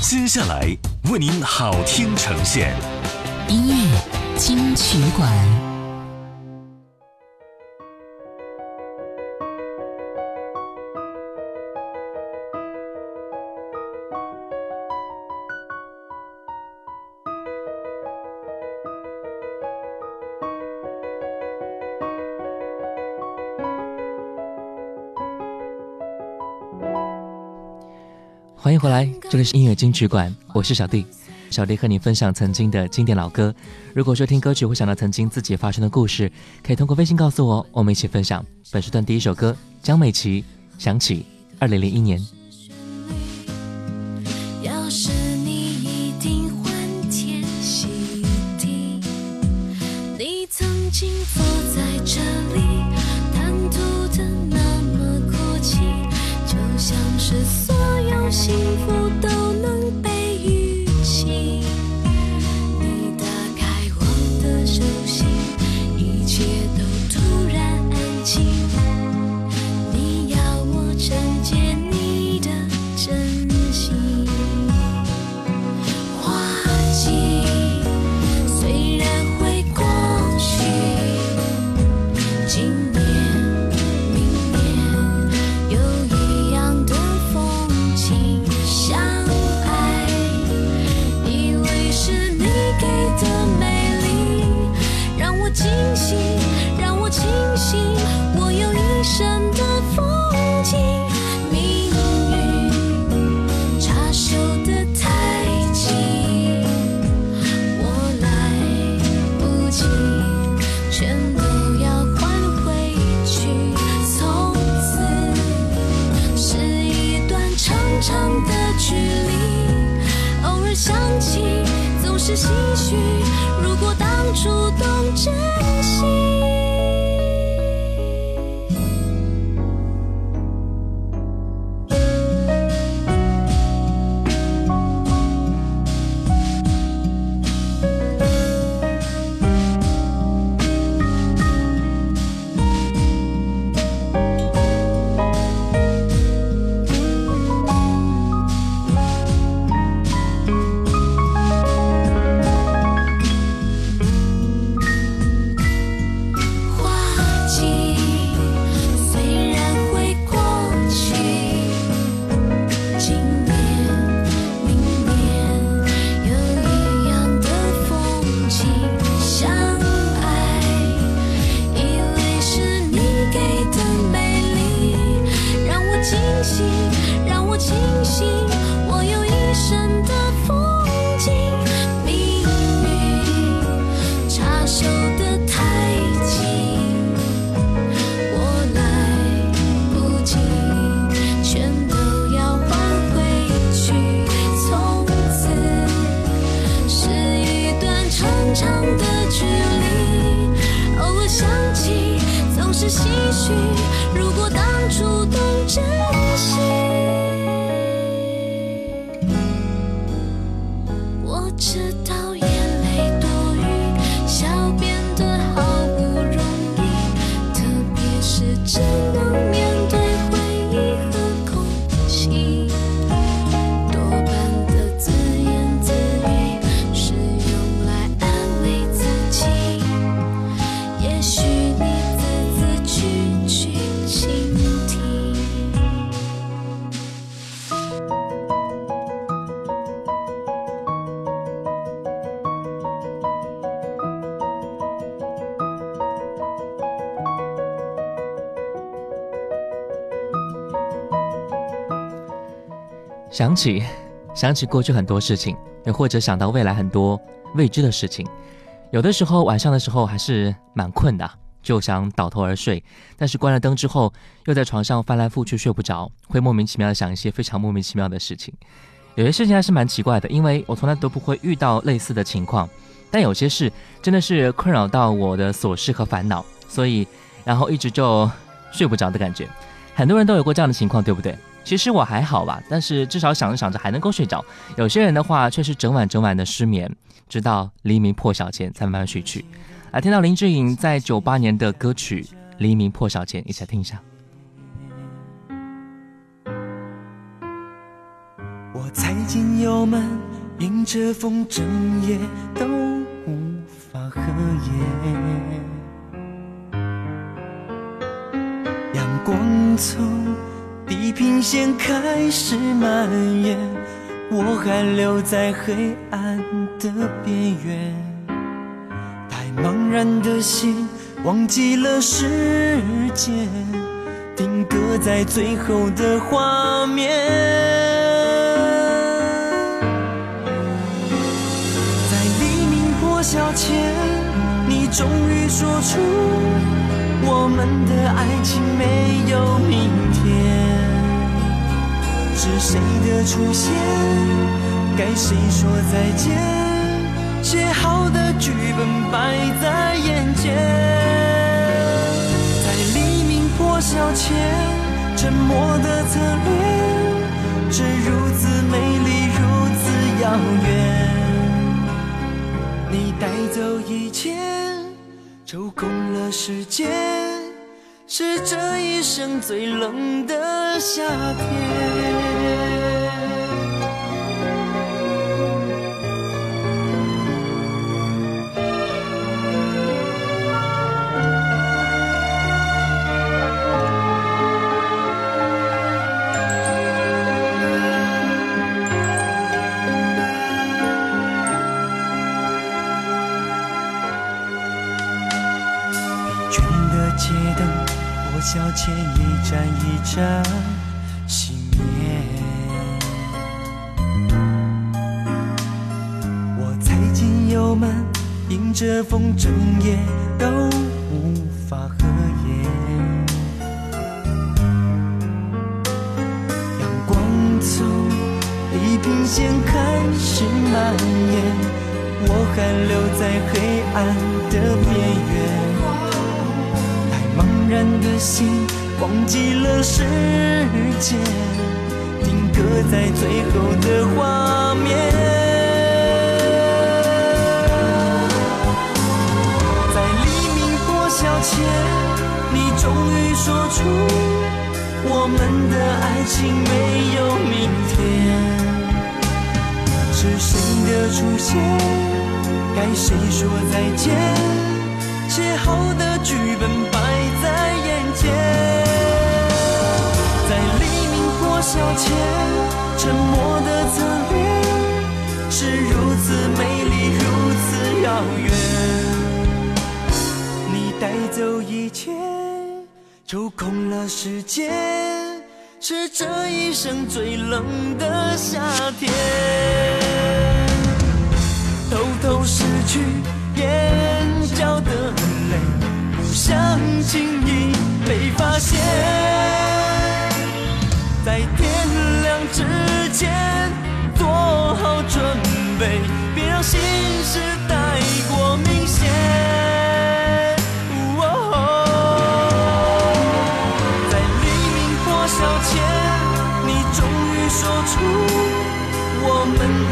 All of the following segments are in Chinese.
接下来为您好听呈现，音乐金曲馆。过来，这里是音乐金曲馆，我是小弟。小弟和你分享曾经的经典老歌。如果说听歌曲会想到曾经自己发生的故事，可以通过微信告诉我，我们一起分享。本时段第一首歌，江美琪，想起二零零一年。是唏嘘。如果当初懂真想起，想起过去很多事情，又或者想到未来很多未知的事情。有的时候晚上的时候还是蛮困的，就想倒头而睡。但是关了灯之后，又在床上翻来覆去睡不着，会莫名其妙的想一些非常莫名其妙的事情。有些事情还是蛮奇怪的，因为我从来都不会遇到类似的情况。但有些事真的是困扰到我的琐事和烦恼，所以然后一直就睡不着的感觉。很多人都有过这样的情况，对不对？其实我还好吧，但是至少想着想着还能够睡着。有些人的话却是整晚整晚的失眠，直到黎明破晓前才慢慢睡去。来听到林志颖在九八年的歌曲《黎明破晓前》，一起来听一下。我踩进油门，迎着风，整夜都无法合眼。阳光从地平线开始蔓延，我还留在黑暗的边缘。太茫然的心，忘记了时间，定格在最后的画面。在黎明破晓前，你终于说出我们的爱情没有明天。是谁的出现，该谁说再见？写好的剧本摆在眼前，在黎明破晓前，沉默的侧脸，是如此美丽，如此遥远。你带走一切，抽空了时间，是这一生最冷的夏天。迎着风，整夜都无法合眼。阳光从地平线开始蔓延，我还留在黑暗的边缘。太茫然的心忘记了时间，定格在最后的画面。前，你终于说出我们的爱情没有明天。是谁的出现？该谁说再见？写好的剧本摆在眼前，在黎明破晓前，沉默的侧脸，是如此美丽，如此遥远。带走一切，抽空了时间，是这一生最冷的夏天。偷偷失去眼角的泪，不。想轻易被发现，在天亮之前做好准备，别让心事太过明显。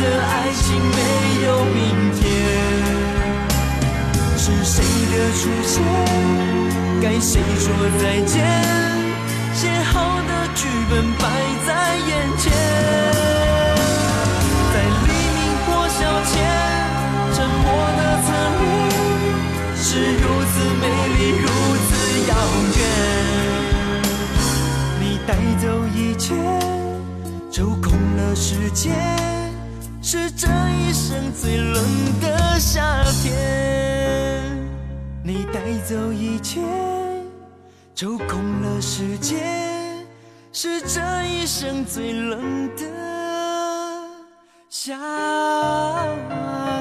的爱情没有明天，是谁的出现？该谁说再见？写好的剧本摆在眼前，在黎明破晓前，沉默的侧脸，是如此美丽，如此遥远。你带走一切，抽空了时间，是这一生最冷的夏天。你带走一切，抽空了时间，是这一生最冷的夏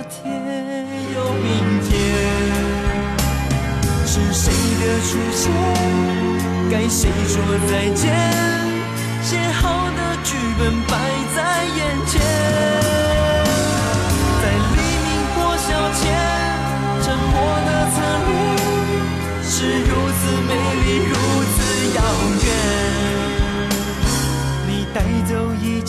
天。有明天，是谁的出现？该谁说再见？写好的剧本摆在眼前。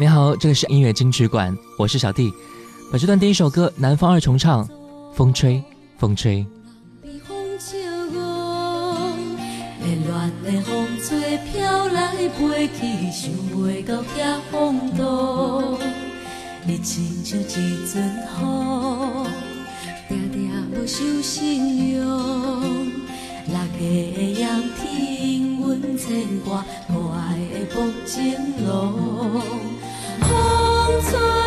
你好，这里是音乐金曲馆，我是小弟。本时段第一首歌，南方二重唱，《风吹风吹》。天，阮牵挂可爱的木槿龙。风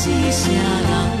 是啥人？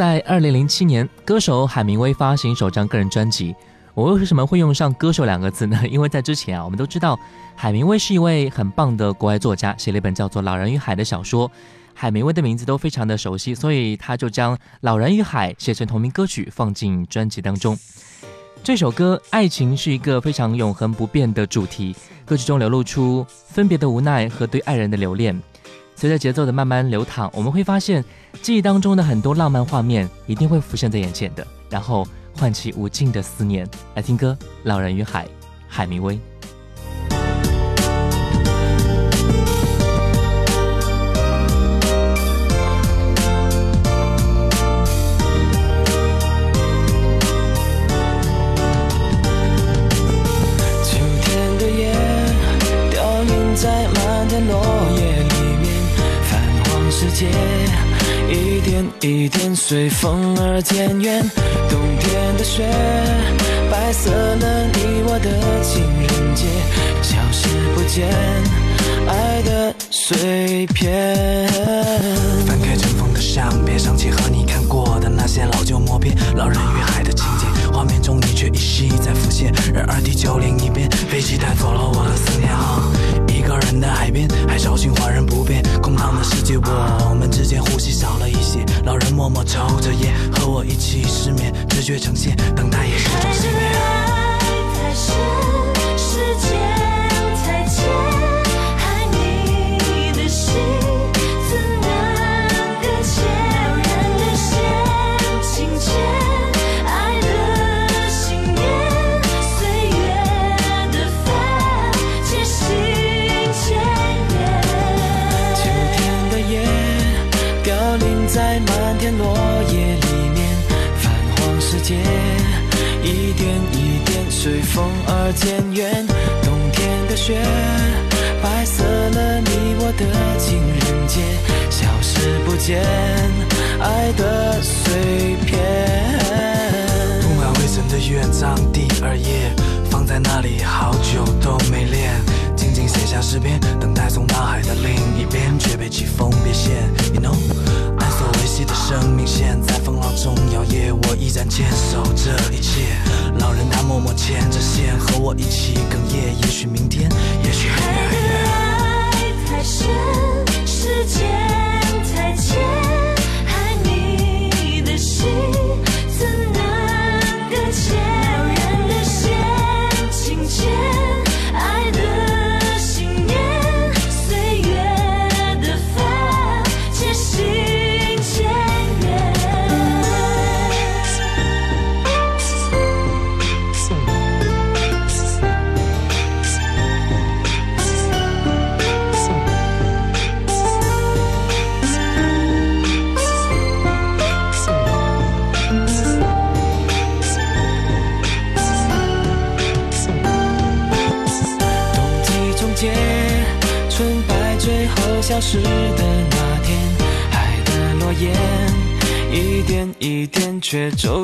在二零零七年，歌手海明威发行首张个人专辑。我为什么会用上“歌手”两个字呢？因为在之前啊，我们都知道海明威是一位很棒的国外作家，写了一本叫做《老人与海》的小说。海明威的名字都非常的熟悉，所以他就将《老人与海》写成同名歌曲放进专辑当中。这首歌，爱情是一个非常永恒不变的主题，歌曲中流露出分别的无奈和对爱人的留恋。随着节奏的慢慢流淌，我们会发现记忆当中的很多浪漫画面一定会浮现在眼前的，然后唤起无尽的思念。来听歌，《老人与海》，海明威。天随风而渐远。冬天的雪，白色了你我的情人节，消失不见爱的碎片。翻开尘封的相片，想起和你看过的那些老旧默片，老人与海的情节，画面中你却依稀在浮现。然而地球另一边，飞机带走了我的思念。一个人的海边，海潮循环仍不变，空荡的世界，我们之间呼吸少了一些。老人默默抽着烟，和我一起失眠，直觉呈现，等待也是种幸免。随风而渐远。冬天的雪白色了你我的情人节，消失不见爱的碎片。铺满灰尘的乐章第二页，放在那里好久都没练，静静写下诗篇，等待从大海的另一边，却被季风别线。You know，爱所维系的生命线在风浪中摇曳，我依然坚守这一切。老人他，一起哽咽。也许明天，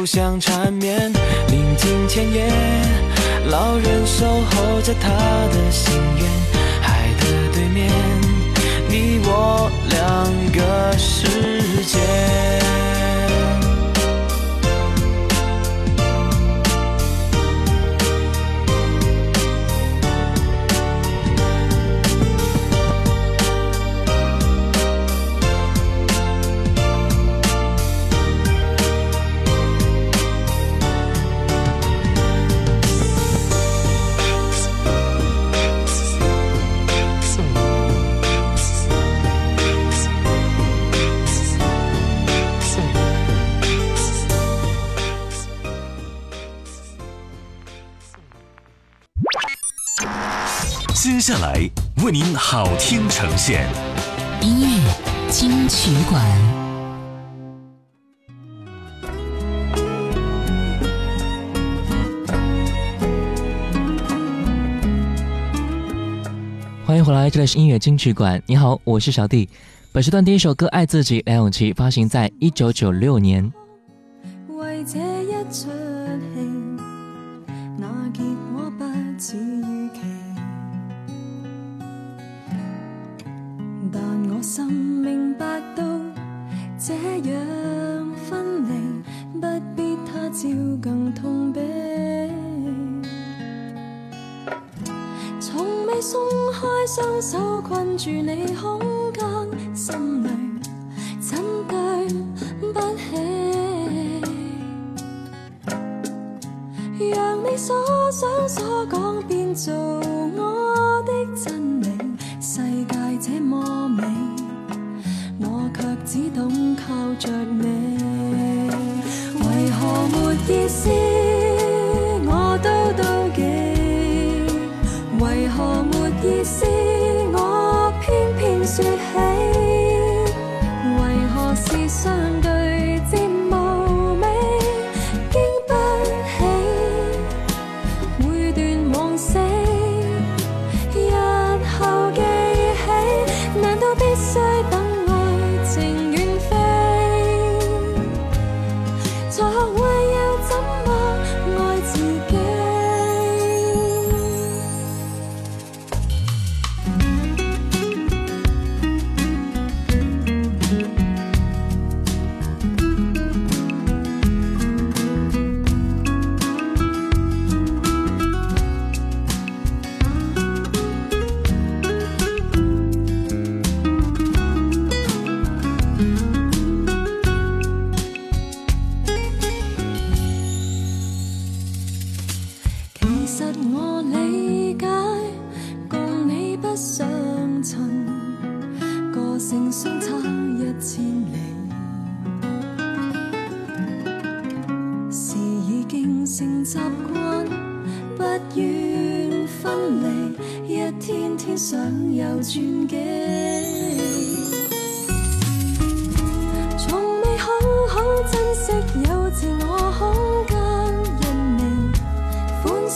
却走向缠绵。临近千叶，老人守候着他的现，音乐金曲馆，欢迎回来，这里是音乐金曲馆。你好，我是小弟。本时段第一首歌《爱自己》，梁咏琪发行在一九九六年。手困住你胸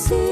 欢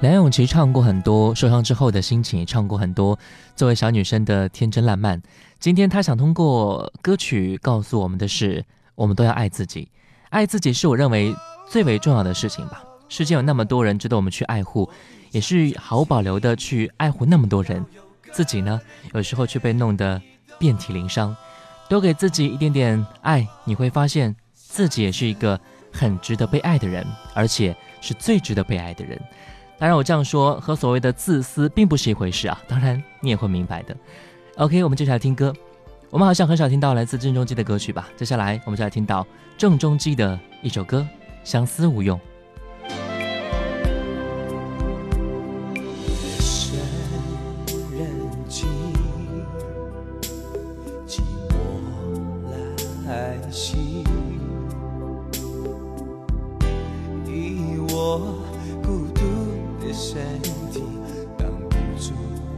梁咏琪唱过很多受伤之后的心情，唱过很多作为小女生的天真烂漫。今天她想通过歌曲告诉我们的是，我们都要爱自己。爱自己是我认为最为重要的事情吧。世界有那么多人值得我们去爱护，也是毫无保留的去爱护那么多人。自己呢，有时候却被弄得遍体鳞伤。多给自己一点点爱，你会发现自己也是一个很值得被爱的人，而且是最值得被爱的人。当然，我这样说和所谓的自私并不是一回事啊。当然，你也会明白的。OK，我们接下来听歌。我们好像很少听到来自郑中基的歌曲吧？接下来，我们就来听到郑中基的一首歌《相思无用》。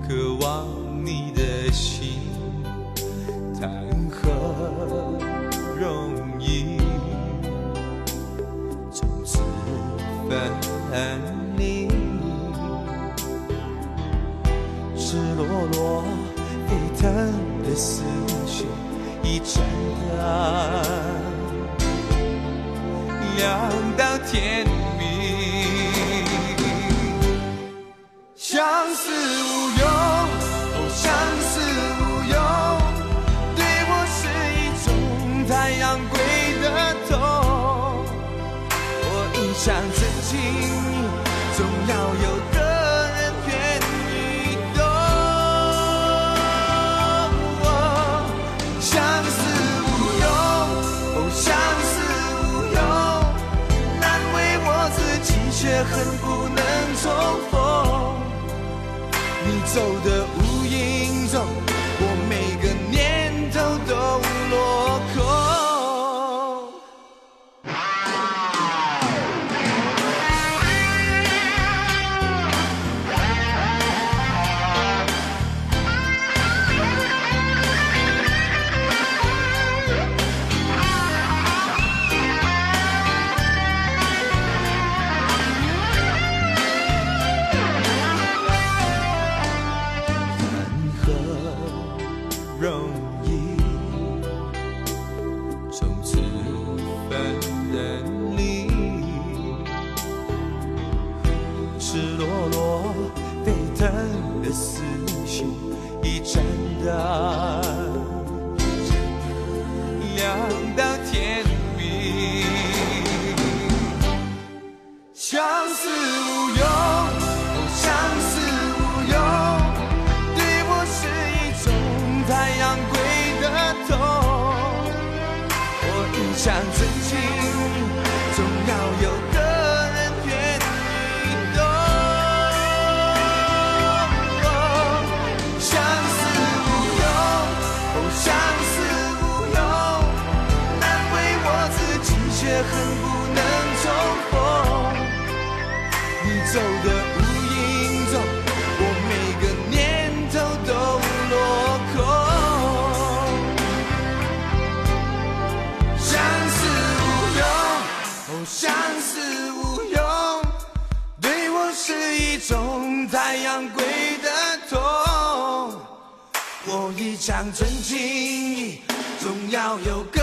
渴望。想真情，总要有个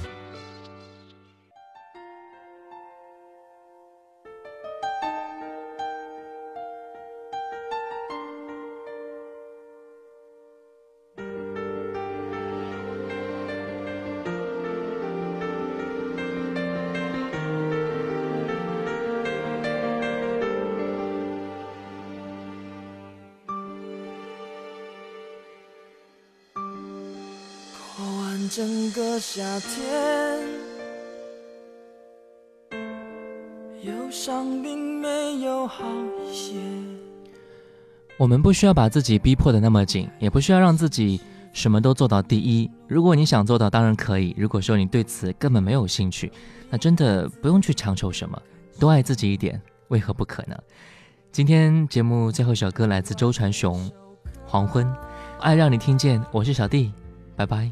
夏天，忧伤并没有好一些。我们不需要把自己逼迫的那么紧，也不需要让自己什么都做到第一。如果你想做到，当然可以；如果说你对此根本没有兴趣，那真的不用去强求什么，多爱自己一点，为何不可呢？今天节目最后一首歌来自周传雄，《黄昏》，爱让你听见，我是小弟，拜拜。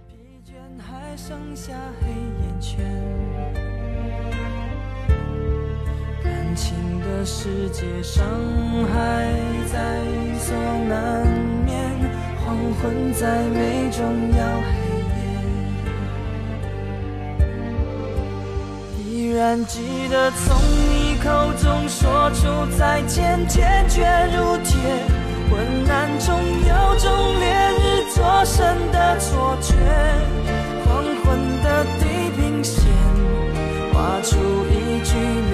情的世界伤害在所难免，黄昏再美终要黑夜，依然记得从你口中说出再见，坚决如铁。昏暗中有种烈日灼身的错觉，黄昏的地平线画出一句离，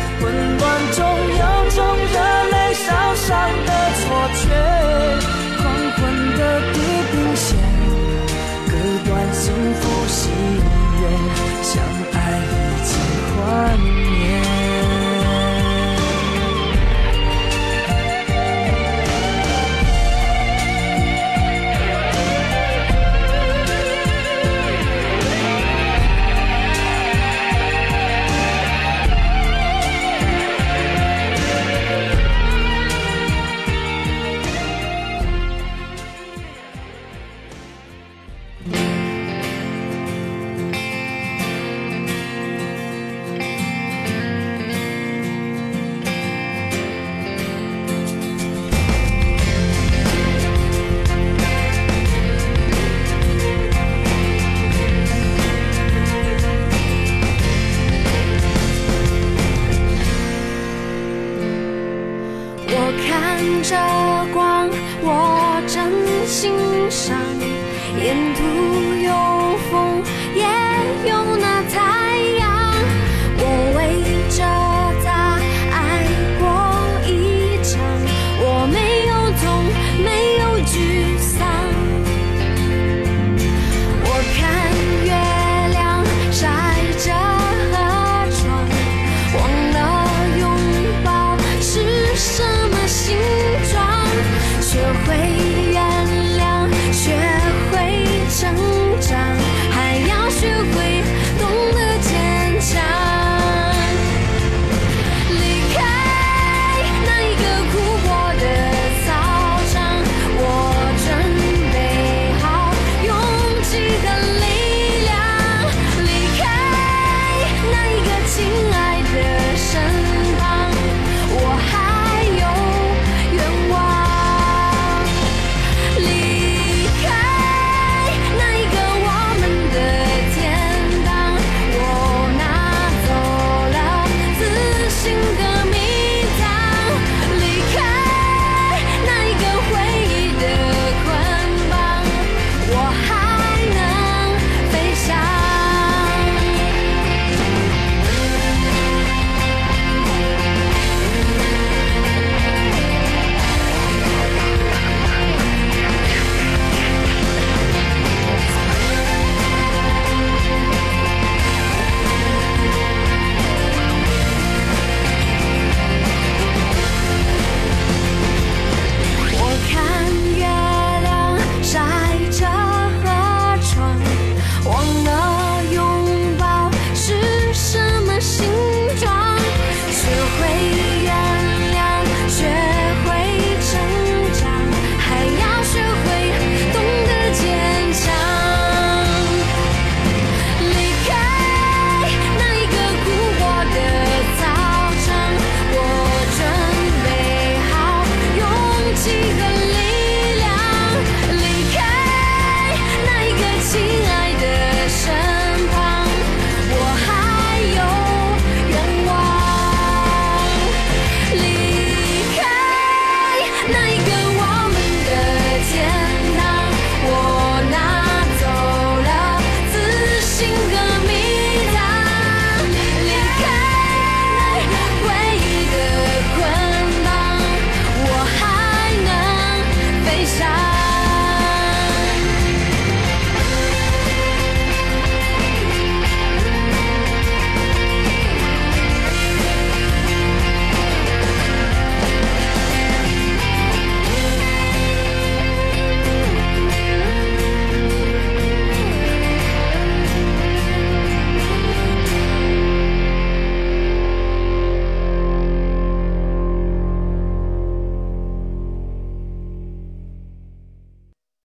混乱中有种热泪烧伤的错着光，我真欣赏，